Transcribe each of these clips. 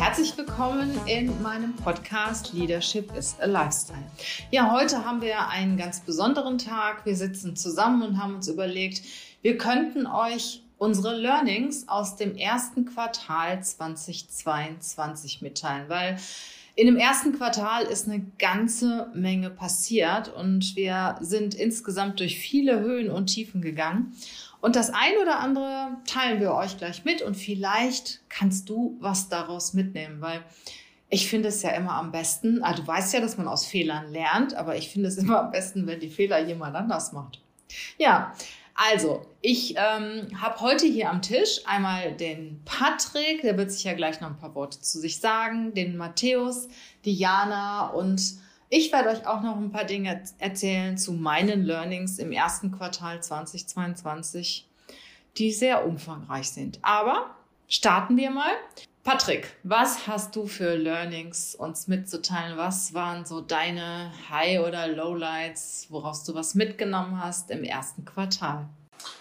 herzlich willkommen in meinem Podcast Leadership is a Lifestyle. Ja, heute haben wir einen ganz besonderen Tag. Wir sitzen zusammen und haben uns überlegt, wir könnten euch unsere Learnings aus dem ersten Quartal 2022 mitteilen, weil in dem ersten Quartal ist eine ganze Menge passiert und wir sind insgesamt durch viele Höhen und Tiefen gegangen. Und das ein oder andere teilen wir euch gleich mit und vielleicht kannst du was daraus mitnehmen, weil ich finde es ja immer am besten, also du weißt ja, dass man aus Fehlern lernt, aber ich finde es immer am besten, wenn die Fehler jemand anders macht. Ja, also ich ähm, habe heute hier am Tisch einmal den Patrick, der wird sich ja gleich noch ein paar Worte zu sich sagen, den Matthäus, Diana und ich werde euch auch noch ein paar Dinge erzählen zu meinen Learnings im ersten Quartal 2022, die sehr umfangreich sind. Aber starten wir mal. Patrick, was hast du für Learnings uns mitzuteilen? Was waren so deine High- oder Lowlights, woraus du was mitgenommen hast im ersten Quartal?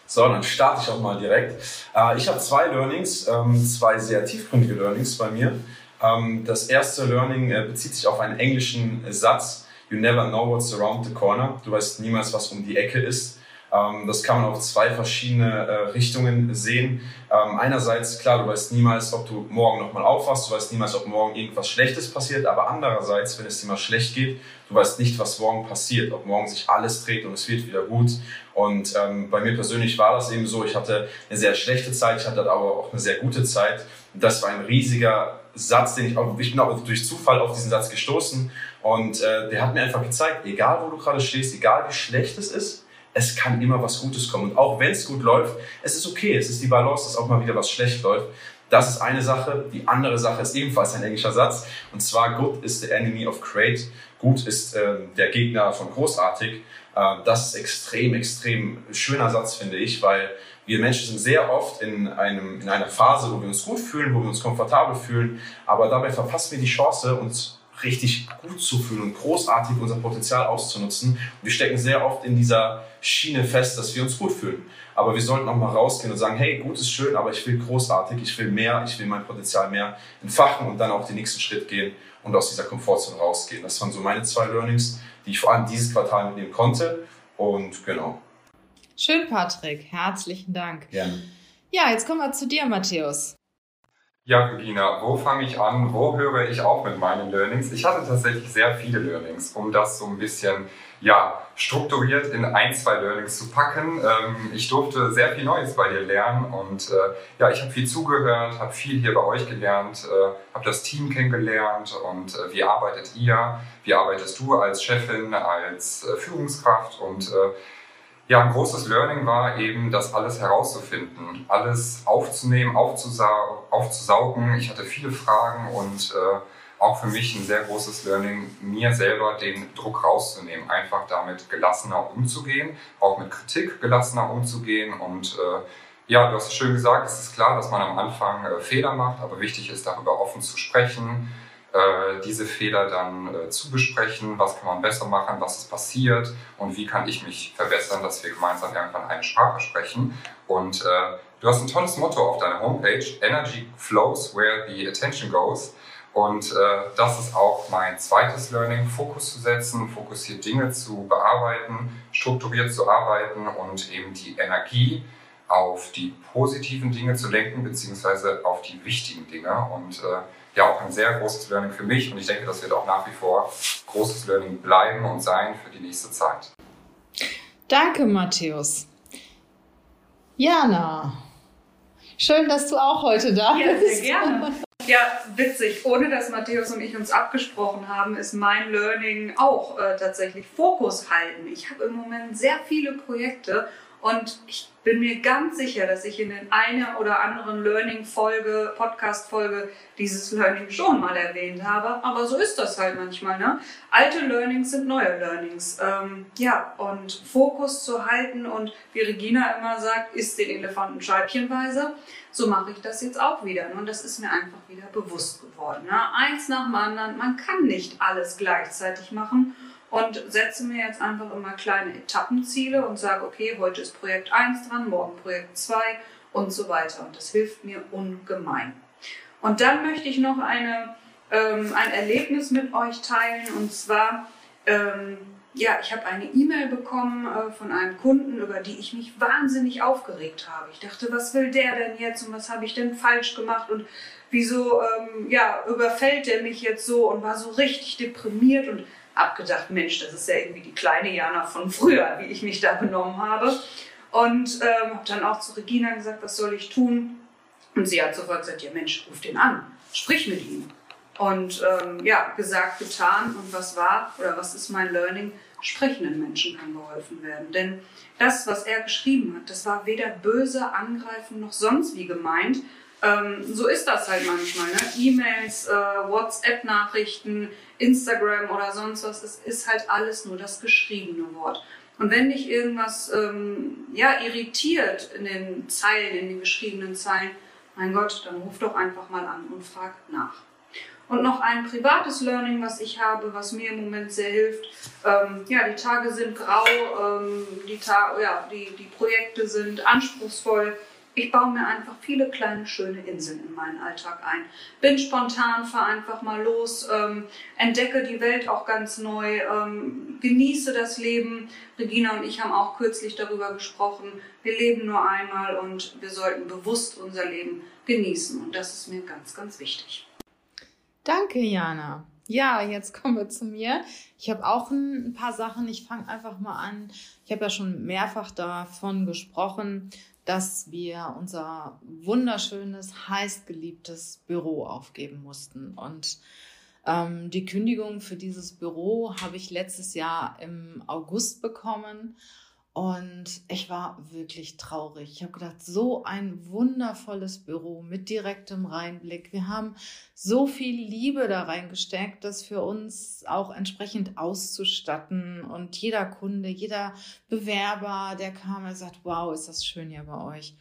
So, dann starte ich auch mal direkt. Äh, ich habe zwei Learnings, ähm, zwei sehr tiefgründige Learnings bei mir. Ähm, das erste Learning äh, bezieht sich auf einen englischen Satz. You never know what's around the corner. Du weißt niemals, was um die Ecke ist. Ähm, das kann man auf zwei verschiedene äh, Richtungen sehen. Ähm, einerseits, klar, du weißt niemals, ob du morgen nochmal aufwachst, du weißt niemals, ob morgen irgendwas Schlechtes passiert, aber andererseits, wenn es dir mal schlecht geht, du weißt nicht, was morgen passiert, ob morgen sich alles dreht und es wird wieder gut. Und bei mir persönlich war das eben so, ich hatte eine sehr schlechte Zeit, ich hatte aber auch eine sehr gute Zeit. Das war ein riesiger Satz, den ich auch, ich bin auch durch Zufall auf diesen Satz gestoßen und äh, der hat mir einfach gezeigt, egal wo du gerade stehst, egal wie schlecht es ist, es kann immer was Gutes kommen. Und auch wenn es gut läuft, es ist okay, es ist die Balance, dass auch mal wieder was schlecht läuft. Das ist eine Sache. Die andere Sache ist ebenfalls ein englischer Satz. Und zwar, good is the enemy of great. Gut ist äh, der Gegner von großartig. Äh, das ist extrem, extrem schöner Satz, finde ich, weil wir Menschen sind sehr oft in, einem, in einer Phase, wo wir uns gut fühlen, wo wir uns komfortabel fühlen, aber dabei verpassen wir die Chance, uns richtig gut zu fühlen und großartig unser Potenzial auszunutzen. Wir stecken sehr oft in dieser Schiene fest, dass wir uns gut fühlen. Aber wir sollten auch mal rausgehen und sagen, hey, gut ist schön, aber ich will großartig, ich will mehr, ich will mein Potenzial mehr entfachen und dann auch den nächsten Schritt gehen und aus dieser Komfortzone rausgehen. Das waren so meine zwei Learnings, die ich vor allem dieses Quartal mitnehmen konnte. Und genau. Schön, Patrick. Herzlichen Dank. Gerne. Ja, jetzt kommen wir zu dir, Matthäus. Ja, Regina, wo fange ich an? Wo höre ich auf mit meinen Learnings? Ich hatte tatsächlich sehr viele Learnings, um das so ein bisschen ja, strukturiert in ein, zwei Learnings zu packen. Ähm, ich durfte sehr viel Neues bei dir lernen und äh, ja, ich habe viel zugehört, habe viel hier bei euch gelernt, äh, habe das Team kennengelernt und äh, wie arbeitet ihr? Wie arbeitest du als Chefin, als äh, Führungskraft und äh, ja, ein großes Learning war eben, das alles herauszufinden, alles aufzunehmen, aufzusau aufzusaugen. Ich hatte viele Fragen und äh, auch für mich ein sehr großes Learning, mir selber den Druck rauszunehmen, einfach damit gelassener umzugehen, auch mit Kritik gelassener umzugehen und äh, ja, du hast es schön gesagt, es ist klar, dass man am Anfang äh, Fehler macht, aber wichtig ist, darüber offen zu sprechen, äh, diese Fehler dann äh, zu besprechen, was kann man besser machen, was ist passiert und wie kann ich mich verbessern, dass wir gemeinsam irgendwann eine Sprache sprechen. Und äh, du hast ein tolles Motto auf deiner Homepage, Energy flows where the attention goes. Und äh, das ist auch mein zweites Learning, Fokus zu setzen, fokussiert Dinge zu bearbeiten, strukturiert zu arbeiten und eben die Energie auf die positiven Dinge zu lenken, beziehungsweise auf die wichtigen Dinge. Und äh, ja auch ein sehr großes Learning für mich und ich denke, das wird auch nach wie vor großes Learning bleiben und sein für die nächste Zeit. Danke, Matthäus. Jana, schön, dass du auch heute da ja, bist. Ja, sehr gerne. Ja, witzig. Ohne dass Matthäus und ich uns abgesprochen haben, ist mein Learning auch äh, tatsächlich Fokus halten. Ich habe im Moment sehr viele Projekte Und ich bin mir ganz sicher, dass ich in einer oder anderen Learning-Folge, Podcast-Folge dieses Learning schon mal erwähnt habe. Aber so ist das halt manchmal. Ne? Alte Learnings sind neue Learnings. Ähm, ja, und Fokus zu halten und wie Regina immer sagt, ist den Elefanten scheibchenweise. So mache ich das jetzt auch wieder. Und das ist mir einfach wieder bewusst geworden. Ne? Eins nach dem anderen. Man kann nicht alles gleichzeitig machen und setze mir jetzt einfach immer kleine Etappenziele und sage, okay, heute ist Projekt 1 dran, morgen Projekt 2 und so weiter. Und das hilft mir ungemein. Und dann möchte ich noch eine, ähm, ein Erlebnis mit euch teilen und zwar, ähm, ja, ich habe eine E-Mail bekommen äh, von einem Kunden, über die ich mich wahnsinnig aufgeregt habe. Ich dachte, was will der denn jetzt und was habe ich denn falsch gemacht und wieso ähm, ja, überfällt der mich jetzt so und war so richtig deprimiert und abgedacht, Mensch, das ist ja irgendwie die kleine Jana von früher, wie ich mich da benommen habe. Und ähm, habe dann auch zu Regina gesagt, was soll ich tun? Und sie hat sofort gesagt, ja Mensch, ruf den an, sprich mit ihm. Und ähm, ja, gesagt, getan. Und was war oder was ist mein Learning? Sprechenden Menschen kann geholfen werden. Denn das, was er geschrieben hat, das war weder böse, angreifen noch sonst wie gemeint, ähm, so ist das halt manchmal. Ne? E-Mails, äh, WhatsApp-Nachrichten, Instagram oder sonst was, es ist halt alles nur das geschriebene Wort. Und wenn dich irgendwas ähm, ja, irritiert in den Zeilen, in den geschriebenen Zeilen, mein Gott, dann ruf doch einfach mal an und frag nach. Und noch ein privates Learning, was ich habe, was mir im Moment sehr hilft. Ähm, ja, die Tage sind grau, ähm, die, Ta ja, die, die Projekte sind anspruchsvoll. Ich baue mir einfach viele kleine, schöne Inseln in meinen Alltag ein. Bin spontan, fahre einfach mal los, ähm, entdecke die Welt auch ganz neu, ähm, genieße das Leben. Regina und ich haben auch kürzlich darüber gesprochen. Wir leben nur einmal und wir sollten bewusst unser Leben genießen. Und das ist mir ganz, ganz wichtig. Danke, Jana. Ja, jetzt kommen wir zu mir. Ich habe auch ein paar Sachen. Ich fange einfach mal an. Ich habe ja schon mehrfach davon gesprochen, dass wir unser wunderschönes, heißgeliebtes Büro aufgeben mussten. Und ähm, die Kündigung für dieses Büro habe ich letztes Jahr im August bekommen. Und ich war wirklich traurig. Ich habe gedacht, so ein wundervolles Büro mit direktem Reinblick. Wir haben so viel Liebe da reingesteckt, das für uns auch entsprechend auszustatten. Und jeder Kunde, jeder Bewerber, der kam, er sagt, wow, ist das schön hier bei euch.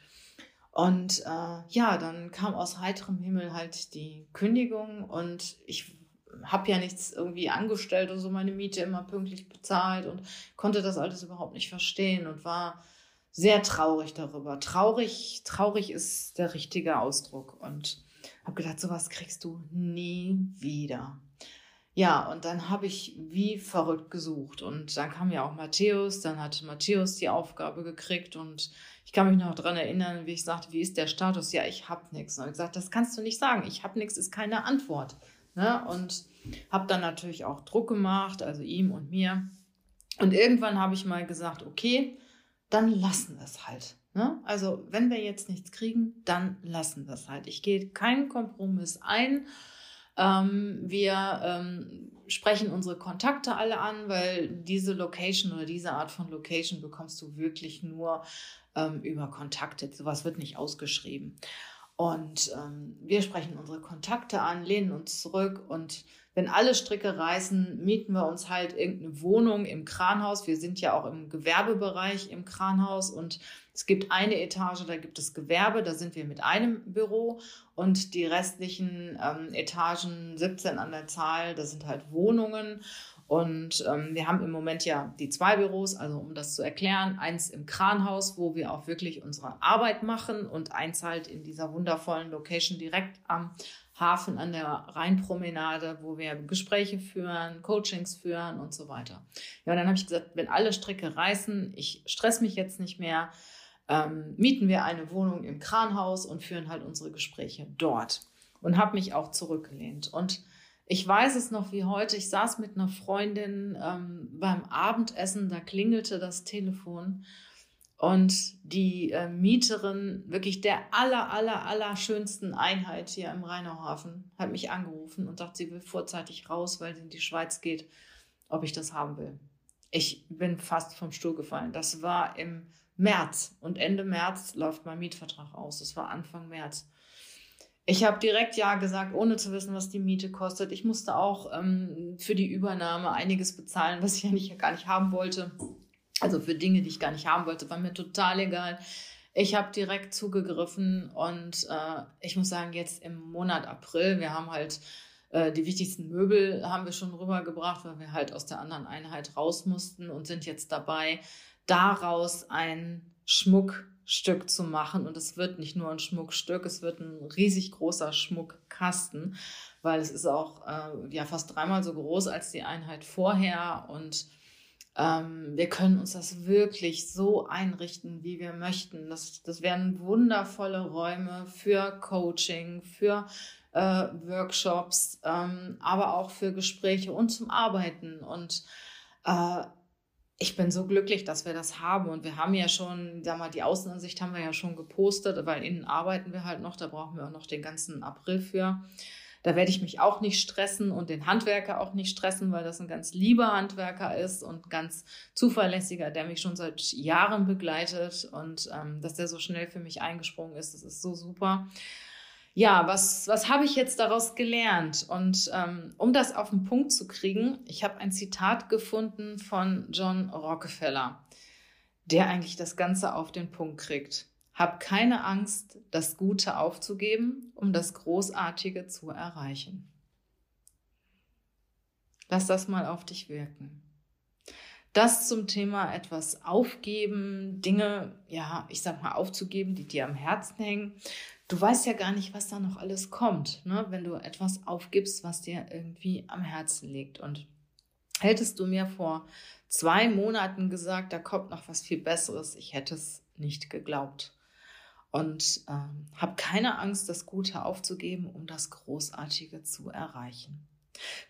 Und äh, ja, dann kam aus heiterem Himmel halt die Kündigung und ich habe ja nichts irgendwie angestellt oder so, meine Miete immer pünktlich bezahlt und konnte das alles überhaupt nicht verstehen und war sehr traurig darüber. Traurig, traurig ist der richtige Ausdruck und habe gedacht, sowas kriegst du nie wieder. Ja, und dann habe ich wie verrückt gesucht und dann kam ja auch Matthäus, dann hat Matthäus die Aufgabe gekriegt und ich kann mich noch daran erinnern, wie ich sagte, wie ist der Status? Ja, ich habe nichts. Und ich gesagt, das kannst du nicht sagen. Ich habe nichts ist keine Antwort. Ne? Und habe dann natürlich auch Druck gemacht, also ihm und mir. Und irgendwann habe ich mal gesagt, okay, dann lassen wir es halt. Ne? Also wenn wir jetzt nichts kriegen, dann lassen wir es halt. Ich gehe keinen Kompromiss ein. Ähm, wir ähm, sprechen unsere Kontakte alle an, weil diese Location oder diese Art von Location bekommst du wirklich nur ähm, über Kontakte. Sowas wird nicht ausgeschrieben. Und ähm, wir sprechen unsere Kontakte an, lehnen uns zurück und wenn alle Stricke reißen, mieten wir uns halt irgendeine Wohnung im Kranhaus. Wir sind ja auch im Gewerbebereich im Kranhaus und es gibt eine Etage, da gibt es Gewerbe, da sind wir mit einem Büro und die restlichen ähm, Etagen, 17 an der Zahl, da sind halt Wohnungen. Und ähm, wir haben im Moment ja die zwei Büros, also um das zu erklären, eins im Kranhaus, wo wir auch wirklich unsere Arbeit machen und eins halt in dieser wundervollen Location direkt am Hafen an der Rheinpromenade, wo wir Gespräche führen, Coachings führen und so weiter. Ja, und dann habe ich gesagt, wenn alle Stricke reißen, ich stress mich jetzt nicht mehr, ähm, mieten wir eine Wohnung im Kranhaus und führen halt unsere Gespräche dort. Und habe mich auch zurückgelehnt. Und ich weiß es noch wie heute. Ich saß mit einer Freundin ähm, beim Abendessen, da klingelte das Telefon und die äh, Mieterin wirklich der aller, aller, aller schönsten Einheit hier im Rheinauhafen hat mich angerufen und sagt, sie will vorzeitig raus, weil sie in die Schweiz geht, ob ich das haben will. ich bin fast vom Stuhl gefallen. Das war im März und Ende März läuft mein Mietvertrag aus. Das war Anfang März. Ich habe direkt ja gesagt, ohne zu wissen, was die Miete kostet. Ich musste auch ähm, für die Übernahme einiges bezahlen, was ich eigentlich gar nicht haben wollte. Also für Dinge, die ich gar nicht haben wollte, war mir total egal. Ich habe direkt zugegriffen und äh, ich muss sagen, jetzt im Monat April, wir haben halt äh, die wichtigsten Möbel haben wir schon rübergebracht, weil wir halt aus der anderen Einheit raus mussten und sind jetzt dabei, daraus ein Schmuckstück zu machen. Und es wird nicht nur ein Schmuckstück, es wird ein riesig großer Schmuckkasten, weil es ist auch äh, ja fast dreimal so groß als die Einheit vorher und ähm, wir können uns das wirklich so einrichten, wie wir möchten. Das, das werden wundervolle Räume für Coaching, für äh, Workshops, ähm, aber auch für Gespräche und zum Arbeiten. Und äh, ich bin so glücklich, dass wir das haben. Und wir haben ja schon, sag mal, die Außenansicht haben wir ja schon gepostet, weil innen arbeiten wir halt noch. Da brauchen wir auch noch den ganzen April für. Da werde ich mich auch nicht stressen und den Handwerker auch nicht stressen, weil das ein ganz lieber Handwerker ist und ganz zuverlässiger, der mich schon seit Jahren begleitet und ähm, dass der so schnell für mich eingesprungen ist, das ist so super. Ja, was, was habe ich jetzt daraus gelernt? Und ähm, um das auf den Punkt zu kriegen, ich habe ein Zitat gefunden von John Rockefeller, der eigentlich das Ganze auf den Punkt kriegt. Hab keine Angst, das Gute aufzugeben, um das Großartige zu erreichen. Lass das mal auf dich wirken. Das zum Thema etwas aufgeben, Dinge, ja, ich sag mal aufzugeben, die dir am Herzen hängen. Du weißt ja gar nicht, was da noch alles kommt, ne? wenn du etwas aufgibst, was dir irgendwie am Herzen liegt. Und hättest du mir vor zwei Monaten gesagt, da kommt noch was viel Besseres, ich hätte es nicht geglaubt und ähm, habe keine Angst, das Gute aufzugeben, um das Großartige zu erreichen.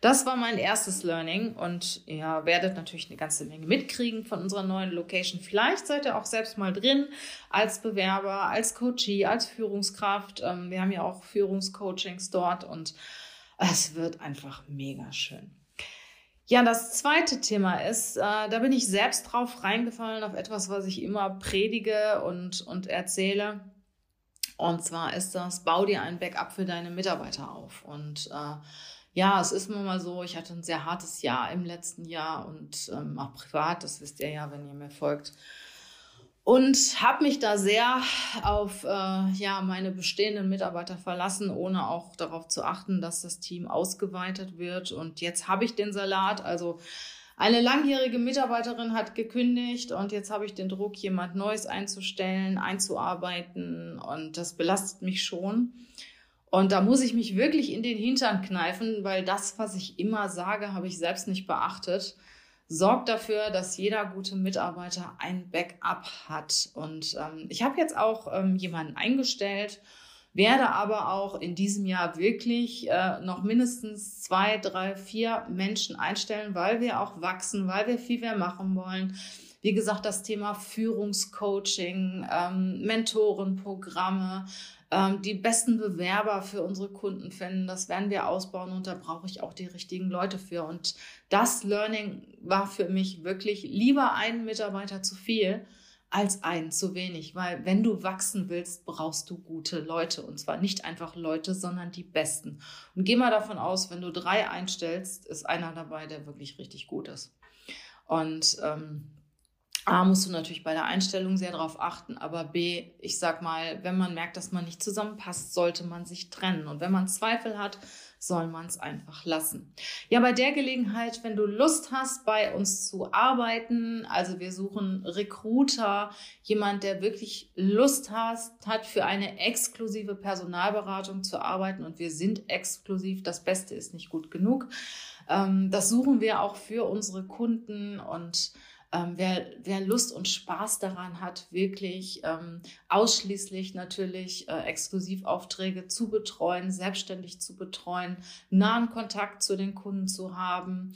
Das war mein erstes Learning und ihr werdet natürlich eine ganze Menge mitkriegen von unserer neuen Location. Vielleicht seid ihr auch selbst mal drin als Bewerber, als Coachee, als Führungskraft. Ähm, wir haben ja auch Führungscoachings dort und es wird einfach mega schön. Ja, das zweite Thema ist, äh, da bin ich selbst drauf reingefallen auf etwas, was ich immer predige und, und erzähle. Und zwar ist das, bau dir ein Backup für deine Mitarbeiter auf. Und äh, ja, es ist mir mal so, ich hatte ein sehr hartes Jahr im letzten Jahr und ähm, auch privat, das wisst ihr ja, wenn ihr mir folgt und habe mich da sehr auf äh, ja meine bestehenden Mitarbeiter verlassen, ohne auch darauf zu achten, dass das Team ausgeweitet wird. Und jetzt habe ich den Salat. Also eine langjährige Mitarbeiterin hat gekündigt und jetzt habe ich den Druck, jemand Neues einzustellen, einzuarbeiten und das belastet mich schon. Und da muss ich mich wirklich in den Hintern kneifen, weil das, was ich immer sage, habe ich selbst nicht beachtet sorgt dafür, dass jeder gute Mitarbeiter ein Backup hat. Und ähm, ich habe jetzt auch ähm, jemanden eingestellt, werde aber auch in diesem Jahr wirklich äh, noch mindestens zwei, drei, vier Menschen einstellen, weil wir auch wachsen, weil wir viel mehr machen wollen. Wie gesagt, das Thema Führungscoaching, ähm, Mentorenprogramme, ähm, die besten Bewerber für unsere Kunden finden. Das werden wir ausbauen und da brauche ich auch die richtigen Leute für. Und das Learning war für mich wirklich lieber einen Mitarbeiter zu viel als einen zu wenig, weil wenn du wachsen willst, brauchst du gute Leute und zwar nicht einfach Leute, sondern die besten. Und geh mal davon aus, wenn du drei einstellst, ist einer dabei, der wirklich richtig gut ist. Und ähm, A, musst du natürlich bei der Einstellung sehr darauf achten, aber B, ich sag mal, wenn man merkt, dass man nicht zusammenpasst, sollte man sich trennen. Und wenn man Zweifel hat, soll man es einfach lassen. Ja, bei der Gelegenheit, wenn du Lust hast, bei uns zu arbeiten, also wir suchen Recruiter, jemand, der wirklich Lust hast, hat, für eine exklusive Personalberatung zu arbeiten und wir sind exklusiv, das Beste ist nicht gut genug. Ähm, das suchen wir auch für unsere Kunden und ähm, wer, wer Lust und Spaß daran hat, wirklich ähm, ausschließlich natürlich äh, Exklusivaufträge zu betreuen, selbstständig zu betreuen, nahen Kontakt zu den Kunden zu haben,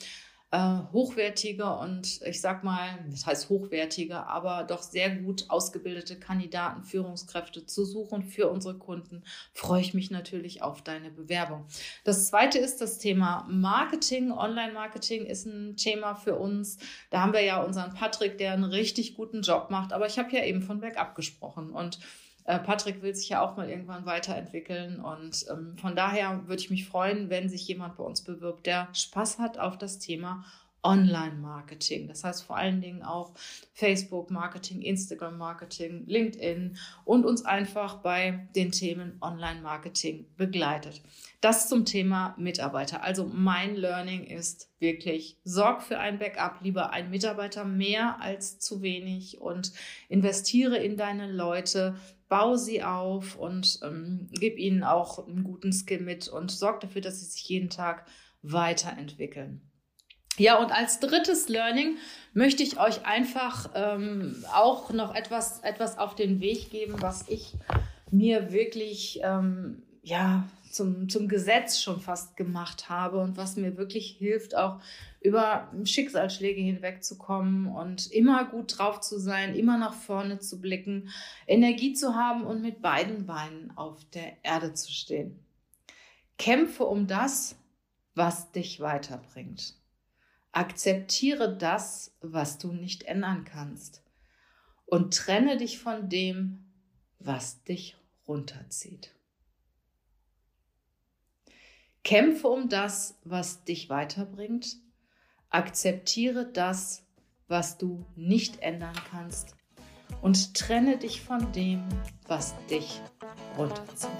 äh, hochwertige und ich sag mal, das heißt hochwertige, aber doch sehr gut ausgebildete Kandidaten, Führungskräfte zu suchen für unsere Kunden, freue ich mich natürlich auf deine Bewerbung. Das zweite ist das Thema Marketing. Online-Marketing ist ein Thema für uns. Da haben wir ja unseren Patrick, der einen richtig guten Job macht, aber ich habe ja eben von Backup gesprochen und Patrick will sich ja auch mal irgendwann weiterentwickeln und ähm, von daher würde ich mich freuen, wenn sich jemand bei uns bewirbt, der Spaß hat auf das Thema Online-Marketing. Das heißt vor allen Dingen auch Facebook-Marketing, Instagram-Marketing, LinkedIn und uns einfach bei den Themen Online-Marketing begleitet. Das zum Thema Mitarbeiter. Also mein Learning ist wirklich, sorg für ein Backup, lieber ein Mitarbeiter mehr als zu wenig und investiere in deine Leute, bau sie auf und ähm, gib ihnen auch einen guten Skill mit und sorg dafür, dass sie sich jeden Tag weiterentwickeln. Ja, und als drittes Learning möchte ich euch einfach ähm, auch noch etwas, etwas auf den Weg geben, was ich mir wirklich ähm, ja, zum, zum Gesetz schon fast gemacht habe und was mir wirklich hilft, auch über Schicksalsschläge hinwegzukommen und immer gut drauf zu sein, immer nach vorne zu blicken, Energie zu haben und mit beiden Beinen auf der Erde zu stehen. Kämpfe um das, was dich weiterbringt. Akzeptiere das, was du nicht ändern kannst. Und trenne dich von dem, was dich runterzieht. Kämpfe um das, was dich weiterbringt. Akzeptiere das, was du nicht ändern kannst. Und trenne dich von dem, was dich runterzieht.